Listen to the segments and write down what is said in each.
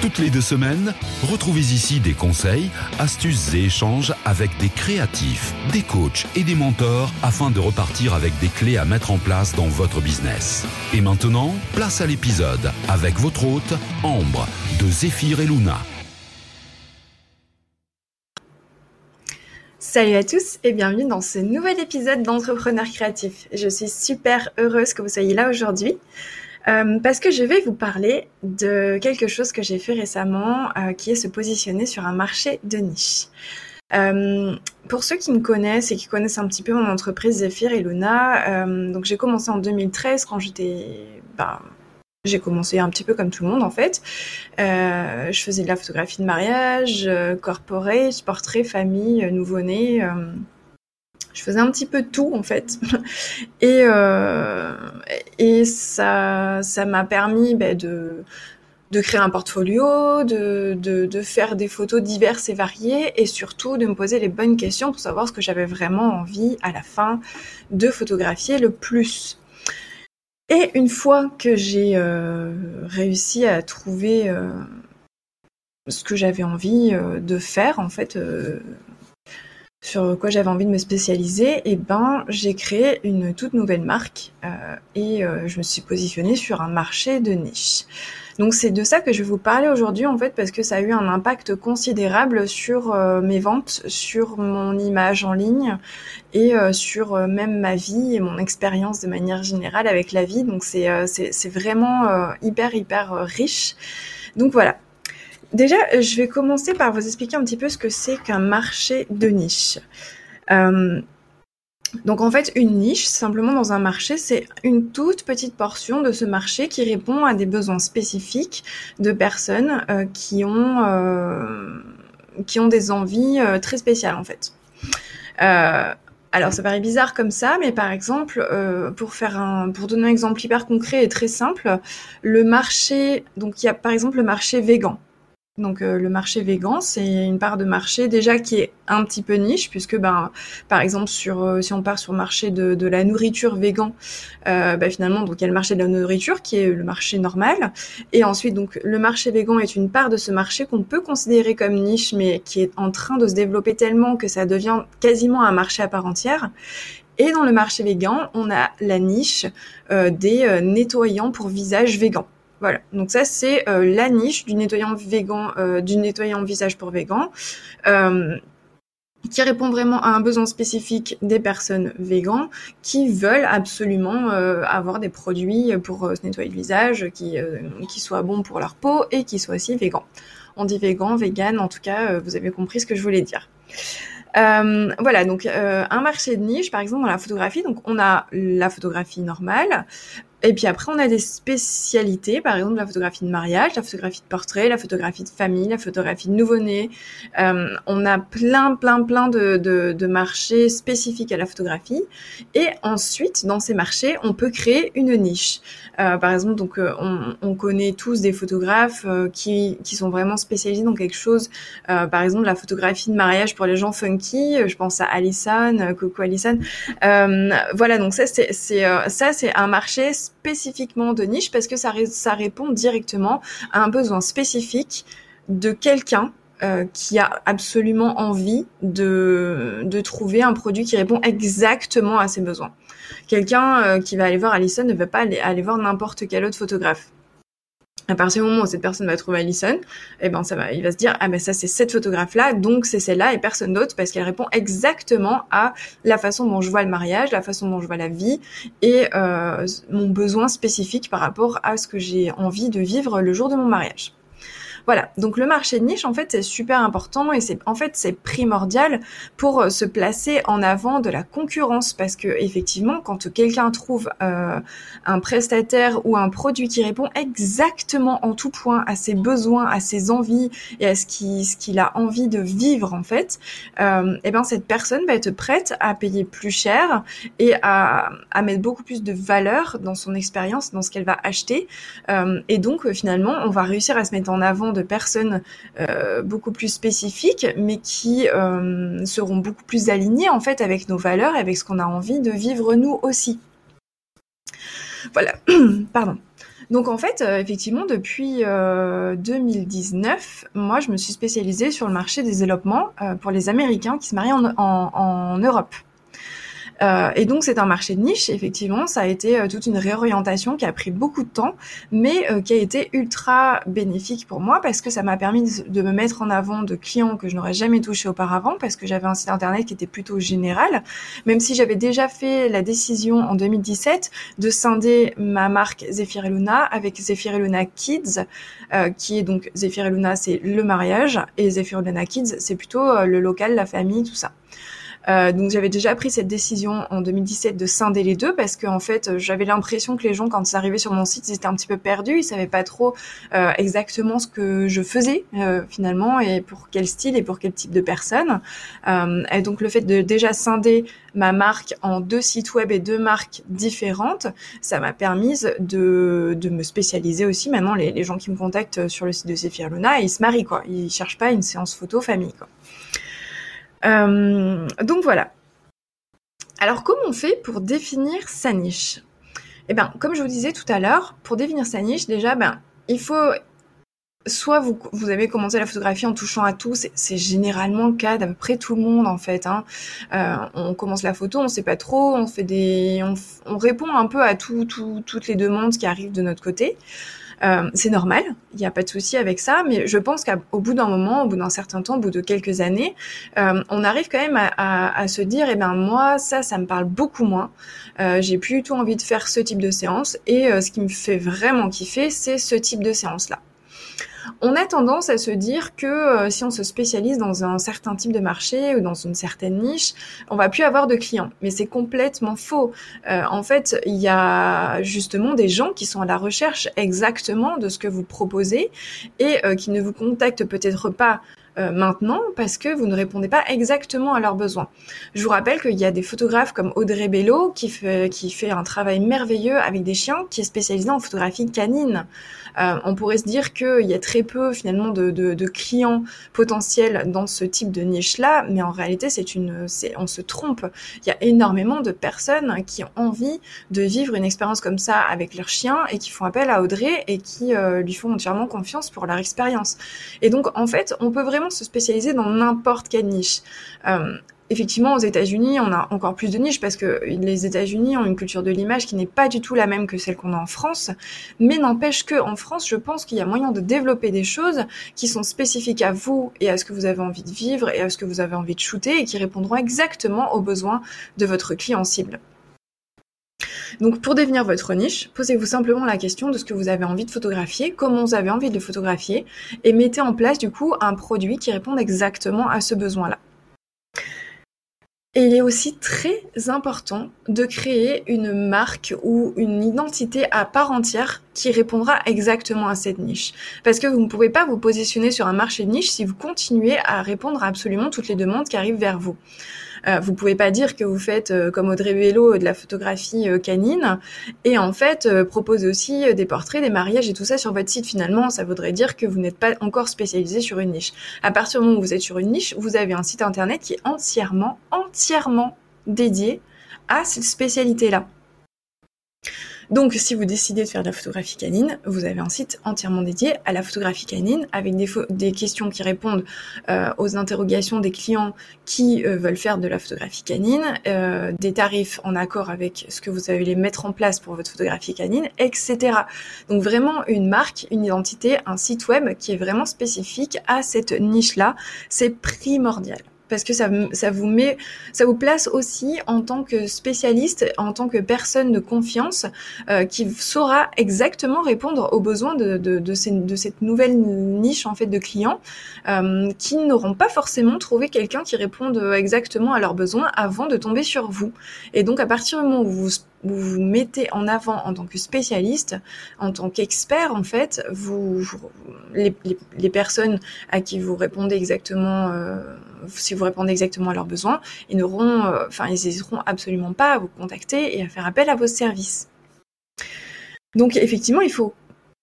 Toutes les deux semaines, retrouvez ici des conseils, astuces et échanges avec des créatifs, des coachs et des mentors afin de repartir avec des clés à mettre en place dans votre business. Et maintenant, place à l'épisode avec votre hôte, Ambre, de Zéphyr et Luna. Salut à tous et bienvenue dans ce nouvel épisode d'Entrepreneurs créatifs. Je suis super heureuse que vous soyez là aujourd'hui. Euh, parce que je vais vous parler de quelque chose que j'ai fait récemment, euh, qui est se positionner sur un marché de niche. Euh, pour ceux qui me connaissent et qui connaissent un petit peu mon entreprise Zephyr et Luna, donc j'ai commencé en 2013 quand j'étais, bah, j'ai commencé un petit peu comme tout le monde en fait. je faisais de la photographie de mariage, corporate, portrait, famille, nouveau-né je faisais un petit peu tout en fait et euh, ça m'a permis ben, de créer un portfolio, de, faire des photos diverses et variées et surtout de me poser les bonnes questions pour savoir ce que j'avais vraiment envie à la fin de photographier le plus. Et une fois que j'ai euh, réussi à trouver euh, ce que j'avais envie de faire, en fait, sur quoi j'avais envie de me spécialiser, et eh ben j'ai créé une toute nouvelle marque euh, et euh, je me suis positionnée sur un marché de niche. Donc c'est de ça que je vais vous parler aujourd'hui en fait parce que ça a eu un impact considérable sur euh, mes ventes, sur mon image en ligne et sur même ma vie et mon expérience de manière générale avec la vie. Donc c'est c'est vraiment hyper hyper riche. Donc voilà, Déjà, je vais commencer par vous expliquer un petit peu ce que c'est qu'un marché de niche. Euh, donc en fait, une niche, simplement dans un marché, c'est une toute petite portion de ce marché qui répond à des besoins spécifiques de personnes euh, qui, ont, euh, qui ont des envies très spéciales en fait. alors ça paraît bizarre comme ça, mais par exemple, pour faire un, pour donner un exemple hyper concret et très simple, le marché, donc il y a par exemple le marché végan. Donc euh, le marché végan, c'est une part de marché déjà qui est un petit peu niche, puisque ben, par exemple euh, si on part sur le marché de, de la nourriture végan, euh, ben, finalement donc il y a le marché de la nourriture qui est le marché normal, et ensuite donc le marché végan est une part de ce marché qu'on peut considérer comme niche, mais qui est en train de se développer tellement que ça devient quasiment un marché à part entière. Et dans le marché végan, on a la niche des nettoyants pour visage végan. Voilà, donc ça c'est euh, la niche du nettoyant végan, euh, du nettoyant visage pour végan, euh, qui répond vraiment à un besoin spécifique des personnes véganes qui veulent absolument avoir des produits pour se nettoyer le visage, qui, qui soient bons pour leur peau et qui soient aussi végans. On dit végan, vegan, en tout cas, vous avez compris ce que je voulais dire. Voilà, donc un marché de niche, par exemple dans la photographie, donc on a la photographie normale, et puis après, on a des spécialités, par exemple la photographie de mariage, la photographie de portrait, la photographie de famille, la photographie de nouveau-né. Euh, on a plein, plein, plein de, de, de, marchés spécifiques à la photographie. Et ensuite, dans ces marchés, on peut créer une niche. Euh, par exemple, donc euh, on, on, connaît tous des photographes euh, qui, qui sont vraiment spécialisés dans quelque chose. Euh, par exemple, la photographie de mariage pour les gens funky. Je pense à Alison, Coco Alison. voilà, donc ça, c'est ça, c'est un marché spécifiquement de niche parce que ça, ça répond directement à un besoin spécifique de quelqu'un euh, qui a absolument envie de, trouver un produit qui répond exactement à ses besoins. Quelqu'un euh, qui va aller voir Alison ne va pas aller voir n'importe quel autre photographe à partir du moment où cette personne va trouver Alison, eh ben ça va, il va se dire ah ben ça c'est cette photographe là, donc c'est celle-là et personne d'autre parce qu'elle répond exactement à la façon dont je vois le mariage, la façon dont je vois la vie et euh, mon besoin spécifique par rapport à ce que j'ai envie de vivre le jour de mon mariage. Voilà, donc le marché de niche, en fait, c'est super important et c'est en fait c'est primordial pour euh, se placer en avant de la concurrence parce que effectivement, quand quelqu'un trouve euh, un prestataire ou un produit qui répond exactement en tout point à ses besoins, à ses envies et à ce qu'il ce qu'il a envie de vivre en fait, euh, et eh ben cette personne va être prête à payer plus cher et à, à mettre beaucoup plus de valeur dans son expérience, dans ce qu'elle va acheter. Euh, et donc finalement, on va réussir à se mettre en avant de personnes euh, beaucoup plus spécifiques, mais qui euh, seront beaucoup plus alignées en fait avec nos valeurs, avec ce qu'on a envie de vivre nous aussi. Voilà, pardon. Donc en fait, euh, effectivement, depuis 2019, moi, je me suis spécialisée sur le marché des développements pour les Américains qui se marient en Europe. Euh, et donc c'est un marché de niche, effectivement, ça a été euh, toute une réorientation qui a pris beaucoup de temps, mais euh, qui a été ultra bénéfique pour moi parce que ça m'a permis de, me mettre en avant de clients que je n'aurais jamais touché auparavant parce que j'avais un site internet qui était plutôt général, même si j'avais déjà fait la décision en 2017 de scinder ma marque Zephyr et Luna avec Zephyr et Luna Kids, qui est donc Zephyr et Luna c'est le mariage et Zephyr et Luna Kids c'est plutôt le local, la famille, tout ça. Euh, donc j'avais déjà pris cette décision en 2017 de scinder les deux parce que en fait j'avais l'impression que les gens quand ils arrivaient sur mon site ils étaient un petit peu perdus, ils savaient pas trop euh, exactement ce que je faisais euh, finalement et pour quel style et pour quel type de personne. Euh, et donc le fait de déjà scinder ma marque en deux sites web et deux marques différentes, ça m'a permis de, de me spécialiser aussi. Maintenant les, les gens qui me contactent sur le site de Sephir Luna, ils se marient quoi, ils cherchent pas une séance photo famille quoi. Euh, donc voilà. Alors comment on fait pour définir sa niche? Eh bien, comme je vous disais tout à l'heure, pour définir sa niche, déjà, ben, il faut soit vous, avez commencé la photographie en touchant à tout, c'est généralement le cas d'à peu près tout le monde en fait. Hein. Euh, on commence la photo, on sait pas trop, on fait des, on, on répond un peu à tout, toutes les demandes qui arrivent de notre côté. Euh, c'est normal, il n'y a pas de souci avec ça, mais je pense qu'au bout d'un moment, au bout d'un certain temps, au bout de quelques années, euh, on arrive quand même à, se dire, eh ben moi, ça, ça me parle beaucoup moins. Euh, j'ai plus du tout envie de faire ce type de séance, et ce qui me fait vraiment kiffer, c'est ce type de séance-là. On a tendance à se dire que euh, si on se spécialise dans un certain type de marché ou dans une certaine niche, on va plus avoir de clients. Mais c'est complètement faux. Euh, en fait, il y a justement des gens qui sont à la recherche exactement de ce que vous proposez et euh, qui ne vous contactent peut-être pas euh, maintenant parce que vous ne répondez pas exactement à leurs besoins. Je vous rappelle qu'il y a des photographes comme Audrey Bello qui fait, qui fait un travail merveilleux avec des chiens, qui est spécialisé en photographie canine. Euh, on pourrait se dire qu'il y a très peu finalement de, de, de, clients potentiels dans ce type de niche-là, mais en réalité, c'est une, c'est, on se trompe. Il y a énormément de personnes qui ont envie de vivre une expérience comme ça avec leurs chiens et qui font appel à Audrey et qui euh, lui font entièrement confiance pour leur expérience. Et donc, en fait, on peut vraiment se spécialiser dans n'importe quelle niche. Euh, effectivement, aux États-Unis, on a encore plus de niches parce que les États-Unis ont une culture de l'image qui n'est pas du tout la même que celle qu'on a en France. Mais n'empêche que en France, je pense qu'il y a moyen de développer des choses qui sont spécifiques à vous et à ce que vous avez envie de vivre et à ce que vous avez envie de shooter et qui répondront exactement aux besoins de votre client cible. Donc pour définir votre niche, posez-vous simplement la question de ce que vous avez envie de photographier, comment vous avez envie de le photographier, et mettez en place du coup un produit qui réponde exactement à ce besoin-là. Et il est aussi très important de créer une marque ou une identité à part entière qui répondra exactement à cette niche. Parce que vous ne pouvez pas vous positionner sur un marché de niche si vous continuez à répondre à absolument toutes les demandes qui arrivent vers vous. Euh, vous pouvez pas dire que vous faites euh, comme Audrey Vélo de la photographie euh, canine et en fait proposer aussi des portraits, des mariages et tout ça sur votre site. Finalement, ça voudrait dire que vous n'êtes pas encore spécialisé sur une niche. À partir du moment où vous êtes sur une niche, vous avez un site internet qui est entièrement, entièrement dédié à cette spécialité-là. Donc, si vous décidez de faire de la photographie canine, vous avez un site entièrement dédié à la photographie canine avec des, questions qui répondent euh, aux interrogations des clients qui euh, veulent faire de la photographie canine, euh, des tarifs en accord avec ce que vous allez mettre en place pour votre photographie canine, etc. Donc, vraiment une marque, une identité, un site web qui est vraiment spécifique à cette niche-là, c'est primordial. Parce que ça, vous met, ça vous place aussi en tant que spécialiste, en tant que personne de confiance euh, qui saura exactement répondre aux besoins de cette nouvelle niche en fait de clients euh, qui n'auront pas forcément trouvé quelqu'un qui réponde exactement à leurs besoins avant de tomber sur vous. Et donc à partir du moment où vous vous vous mettez en avant en tant que spécialiste, en tant qu'expert en fait, vous, les, personnes à qui vous répondez exactement euh, si vous répondez exactement à leurs besoins, ils n'auront, euh, enfin, ils n'hésiteront absolument pas à vous contacter et à faire appel à vos services. Donc, effectivement, il faut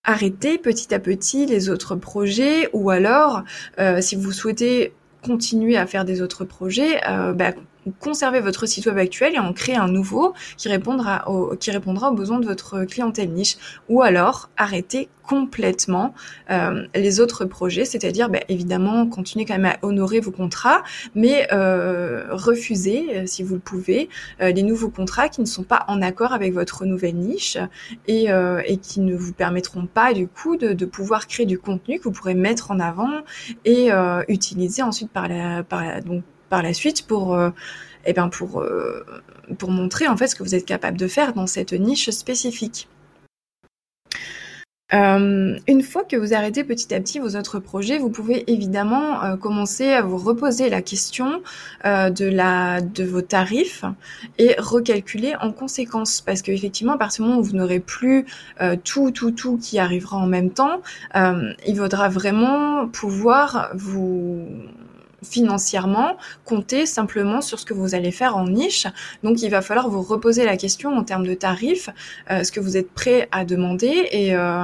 arrêter petit à petit les autres projets ou alors, euh, si vous souhaitez continuer à faire des autres projets, euh, bah, conserver votre site web actuel et en créer un nouveau qui répondra, qui répondra aux besoins de votre clientèle niche. Ou alors arrêter complètement euh, les autres projets, c'est-à-dire bah, évidemment continuer quand même à honorer vos contrats, mais euh, refuser, euh, si vous le pouvez, euh, les nouveaux contrats qui ne sont pas en accord avec votre nouvelle niche et, euh, et qui ne vous permettront pas du coup de, de, pouvoir créer du contenu que vous pourrez mettre en avant et euh, utiliser ensuite par la, par la, donc par la suite pour euh, eh ben pour euh, pour montrer en fait ce que vous êtes capable de faire dans cette niche spécifique. Euh, une fois que vous arrêtez petit à petit vos autres projets, vous pouvez évidemment commencer à vous reposer la question de la de vos tarifs et recalculer en conséquence, parce qu'effectivement à partir du moment où vous n'aurez plus tout tout tout qui arrivera en même temps, il faudra vraiment pouvoir vous financièrement, compter simplement sur ce que vous allez faire en niche. Donc il va falloir vous reposer la question en termes de tarifs, euh, ce que vous êtes prêt à demander et, euh,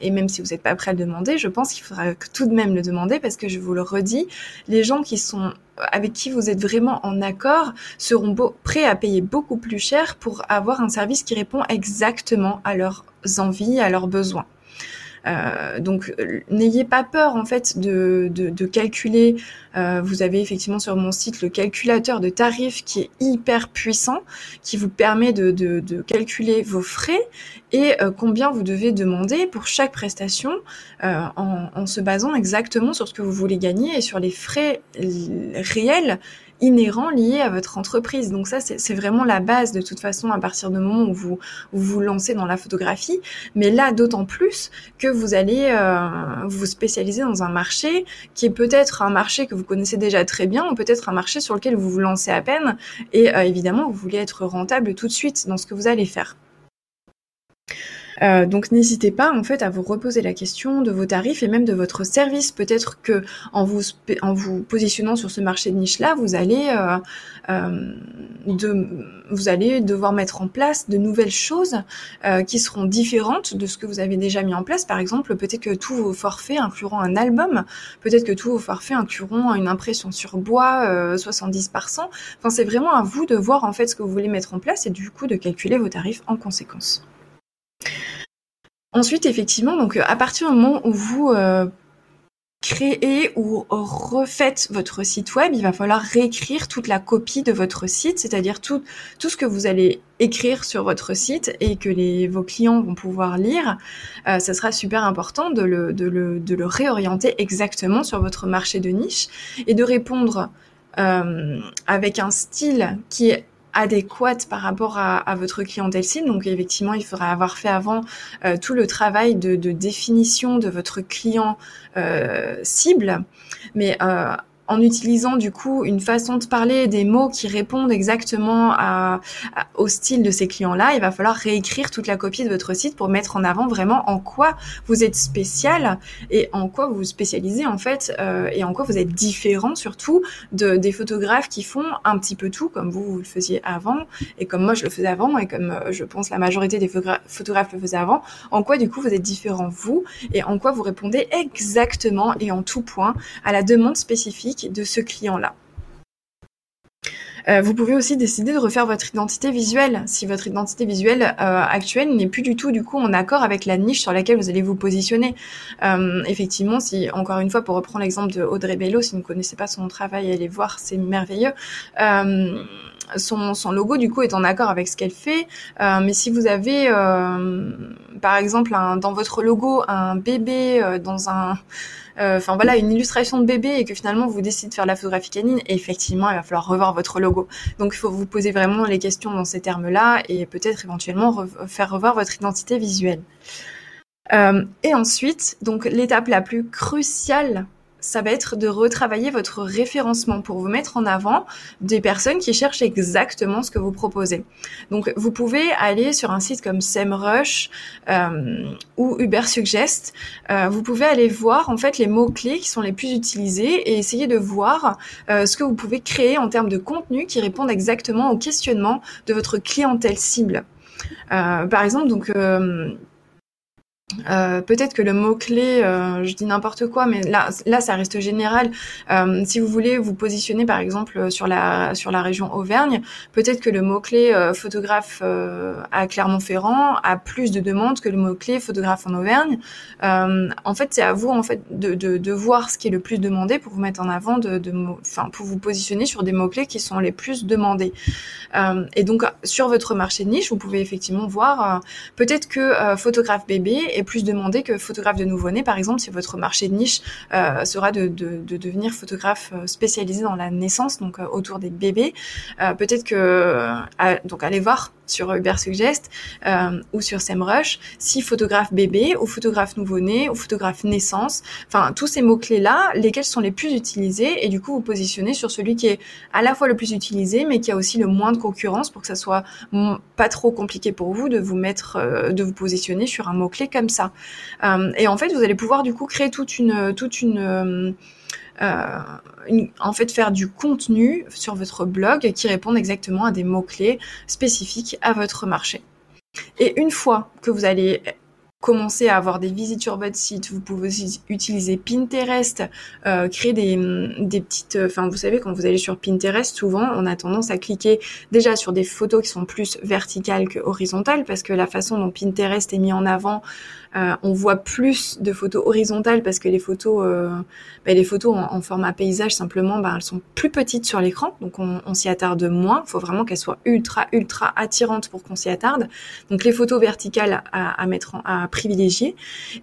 et même si vous n'êtes pas prêt à le demander, je pense qu'il faudra tout de même le demander parce que je vous le redis, les gens qui sont avec qui vous êtes vraiment en accord seront prêts à payer beaucoup plus cher pour avoir un service qui répond exactement à leurs envies, à leurs besoins. Euh, donc n'ayez pas peur en fait de, de, de calculer. Euh, vous avez effectivement sur mon site le calculateur de tarifs qui est hyper puissant, qui vous permet de, de, de calculer vos frais et euh, combien vous devez demander pour chaque prestation euh, en, en se basant exactement sur ce que vous voulez gagner et sur les frais réels inhérents liés à votre entreprise. Donc ça, c'est vraiment la base de toute façon à partir du moment où vous où vous lancez dans la photographie. Mais là, d'autant plus que vous allez euh, vous spécialiser dans un marché qui est peut-être un marché que vous connaissez déjà très bien ou peut-être un marché sur lequel vous vous lancez à peine. Et euh, évidemment, vous voulez être rentable tout de suite dans ce que vous allez faire. Euh, donc n'hésitez pas en fait à vous reposer la question de vos tarifs et même de votre service. Peut-être que en vous en vous positionnant sur ce marché de niche là, vous allez euh, euh, de, vous allez devoir mettre en place de nouvelles choses euh, qui seront différentes de ce que vous avez déjà mis en place. Par exemple, peut-être que tous vos forfaits incluront un album, peut-être que tous vos forfaits incluront une impression sur bois 70 par 100. Enfin, c'est vraiment à vous de voir en fait ce que vous voulez mettre en place et du coup de calculer vos tarifs en conséquence. Ensuite, effectivement, donc à partir du moment où vous euh, créez ou refaites votre site web, il va falloir réécrire toute la copie de votre site, c'est-à-dire tout, ce que vous allez écrire sur votre site et que vos clients vont pouvoir lire. Euh, ça sera super important de le réorienter exactement sur votre marché de niche et de répondre euh, avec un style qui est adéquate par rapport à, votre clientèle cible. Donc effectivement, il faudra avoir fait avant euh, tout le travail de, de, définition de votre client euh, cible. Mais euh, en utilisant du coup une façon de parler, des mots qui répondent exactement au style de ces clients-là, il va falloir réécrire toute la copie de votre site pour mettre en avant vraiment en quoi vous êtes spécial et en quoi vous vous spécialisez en fait euh, et en quoi vous êtes différent surtout de, des photographes qui font un petit peu tout comme vous, vous le faisiez avant et comme moi je le faisais avant et comme euh, je pense la majorité des photographes le faisaient avant, en quoi du coup vous êtes différent vous et en quoi vous répondez exactement et en tout point à la demande spécifique de ce client-là. Euh, vous pouvez aussi décider de refaire votre identité visuelle si votre identité visuelle euh, actuelle n'est plus du tout du coup en accord avec la niche sur laquelle vous allez vous positionner. Euh, effectivement, si encore une fois pour reprendre l'exemple de Audrey Bello, si vous ne connaissez pas son travail, allez voir, c'est merveilleux. Son, logo du coup est en accord avec ce qu'elle fait. Mais si vous avez, par exemple dans votre logo un bébé dans un enfin voilà, une illustration de bébé et que finalement vous décidez de faire la photographie canine, effectivement, il va falloir revoir votre logo. Donc il faut vous poser vraiment les questions dans ces termes-là et peut-être éventuellement faire revoir votre identité visuelle. et ensuite, donc l'étape la plus cruciale ça va être de retravailler votre référencement pour vous mettre en avant des personnes qui cherchent exactement ce que vous proposez. Donc, vous pouvez aller sur un site comme SEMrush euh, ou Ubersuggest. Euh, vous pouvez aller voir en fait les mots clés qui sont les plus utilisés et essayer de voir euh, ce que vous pouvez créer en termes de contenu qui répondent exactement au questionnement de votre clientèle cible. Euh, par exemple, donc euh, euh, peut-être que le mot-clé, euh, je dis n'importe quoi, mais là, là, ça reste général. Euh, si vous voulez vous positionner, par exemple, sur la, sur la région Auvergne, peut-être que le mot-clé photographe à Clermont-Ferrand a plus de demandes que le mot-clé photographe en Auvergne. en fait, c'est à vous, en fait, de, de, de, voir ce qui est le plus demandé pour vous mettre en avant, de, de enfin, pour vous positionner sur des mots-clés qui sont les plus demandés. et donc, sur votre marché de niche, vous pouvez effectivement voir, peut-être que photographe bébé est plus demandé que photographe de nouveau-né, par exemple, si votre marché de niche euh, sera de, devenir photographe euh, spécialisé dans la naissance, donc euh, autour des bébés. Peut-être que donc allez voir sur Ubersuggest euh, ou sur SEMrush, si photographe bébé ou photographe nouveau-né ou photographe naissance, enfin tous ces mots-clés-là, lesquels sont les plus utilisés et du coup vous positionnez sur celui qui est à la fois le plus utilisé mais qui a aussi le moins de concurrence pour que ça soit pas trop compliqué pour vous de vous mettre, de vous positionner sur un mot-clé comme ça. Euh, et en fait vous allez pouvoir du coup créer toute une, toute une euh, euh, en fait faire du contenu sur votre blog qui répondent exactement à des mots-clés spécifiques à votre marché. Et une fois que vous allez commencer à avoir des visites sur votre site, vous pouvez aussi utiliser Pinterest, euh, créer des, des petites... Enfin, vous savez, quand vous allez sur Pinterest, souvent, on a tendance à cliquer déjà sur des photos qui sont plus verticales que horizontales, parce que la façon dont Pinterest est mis en avant, euh, on voit plus de photos horizontales parce que les photos, euh, bah, les photos en, format paysage simplement, bah, elles sont plus petites sur l'écran, donc on, s'y attarde moins. Il faut vraiment qu'elles soient ultra ultra attirantes pour qu'on s'y attarde. Donc les photos verticales à, mettre à privilégier.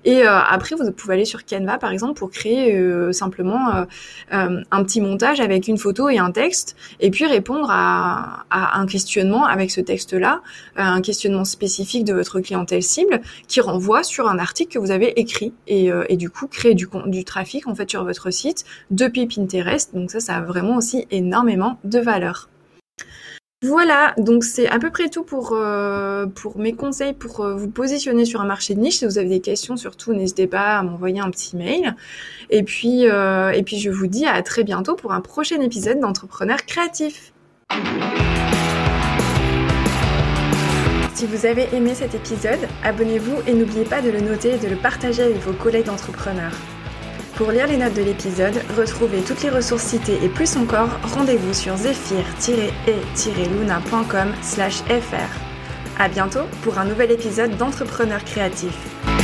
Et euh, après, vous pouvez aller sur Canva par exemple pour créer simplement un petit montage avec une photo et un texte, et puis répondre à, un questionnement avec ce texte-là, un questionnement spécifique de votre clientèle cible qui renvoie sur un article que vous avez écrit et, euh, du coup créer du, du trafic en fait sur votre site depuis Pinterest. Donc ça, ça a vraiment aussi énormément de valeur. Voilà, donc c'est à peu près tout pour, euh, pour mes conseils pour euh, vous positionner sur un marché de niche. Si vous avez des questions, surtout, n'hésitez pas à m'envoyer un petit mail. Et puis, et puis, je vous dis à très bientôt pour un prochain épisode d'Entrepreneurs créatifs. Si vous avez aimé cet épisode, abonnez-vous et n'oubliez pas de le noter et de le partager avec vos collègues d'entrepreneurs. Pour lire les notes de l'épisode, retrouvez toutes les ressources citées et plus encore, rendez-vous sur zephyr-e-luna.com fr. À bientôt pour un nouvel épisode d'Entrepreneurs créatifs.